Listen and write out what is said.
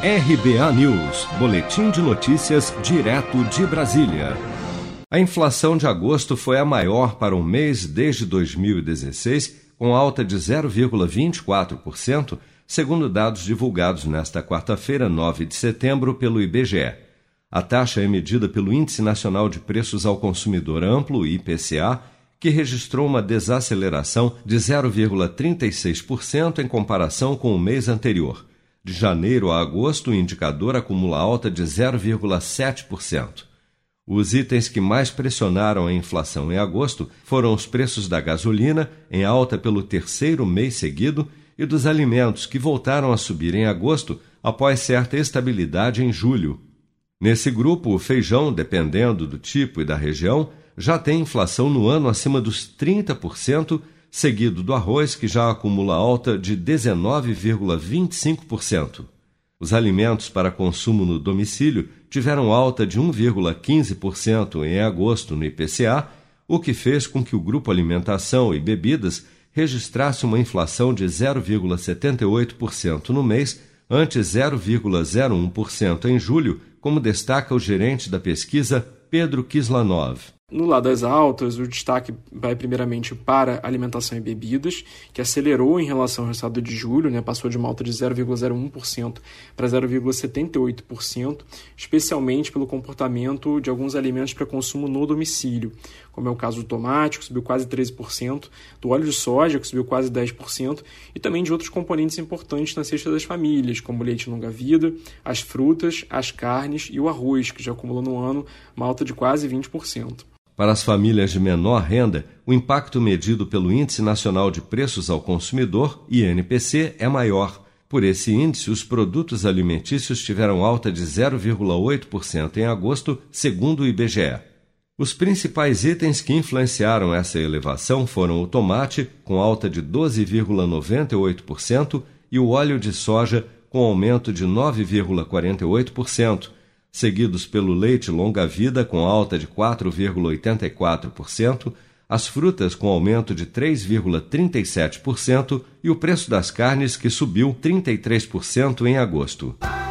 RBA News, Boletim de Notícias, direto de Brasília. A inflação de agosto foi a maior para um mês desde 2016, com alta de 0,24%, segundo dados divulgados nesta quarta-feira, 9 de setembro, pelo IBGE. A taxa é medida pelo Índice Nacional de Preços ao Consumidor Amplo, IPCA, que registrou uma desaceleração de 0,36% em comparação com o mês anterior. De janeiro a agosto, o indicador acumula alta de 0,7%. Os itens que mais pressionaram a inflação em agosto foram os preços da gasolina, em alta pelo terceiro mês seguido, e dos alimentos, que voltaram a subir em agosto após certa estabilidade em julho. Nesse grupo, o feijão, dependendo do tipo e da região, já tem inflação no ano acima dos 30% seguido do arroz, que já acumula alta de 19,25%. Os alimentos para consumo no domicílio tiveram alta de 1,15% em agosto no IPCA, o que fez com que o grupo alimentação e bebidas registrasse uma inflação de 0,78% no mês, antes 0,01% em julho, como destaca o gerente da pesquisa Pedro Kislanov. No lado das altas, o destaque vai primeiramente para alimentação e bebidas, que acelerou em relação ao resultado de julho, né, passou de uma alta de 0,01% para 0,78%, especialmente pelo comportamento de alguns alimentos para consumo no domicílio, como é o caso do tomate, que subiu quase 13%, do óleo de soja, que subiu quase 10%, e também de outros componentes importantes na cesta das famílias, como o leite longa-vida, as frutas, as carnes e o arroz, que já acumulou no ano uma alta de quase 20%. Para as famílias de menor renda, o impacto medido pelo Índice Nacional de Preços ao Consumidor, INPC, é maior. Por esse índice, os produtos alimentícios tiveram alta de 0,8% em agosto, segundo o IBGE. Os principais itens que influenciaram essa elevação foram o tomate, com alta de 12,98%, e o óleo de soja, com aumento de 9,48%, seguidos pelo leite longa-vida com alta de 4,84%, as frutas com aumento de 3,37% e o preço das carnes que subiu 33% em agosto.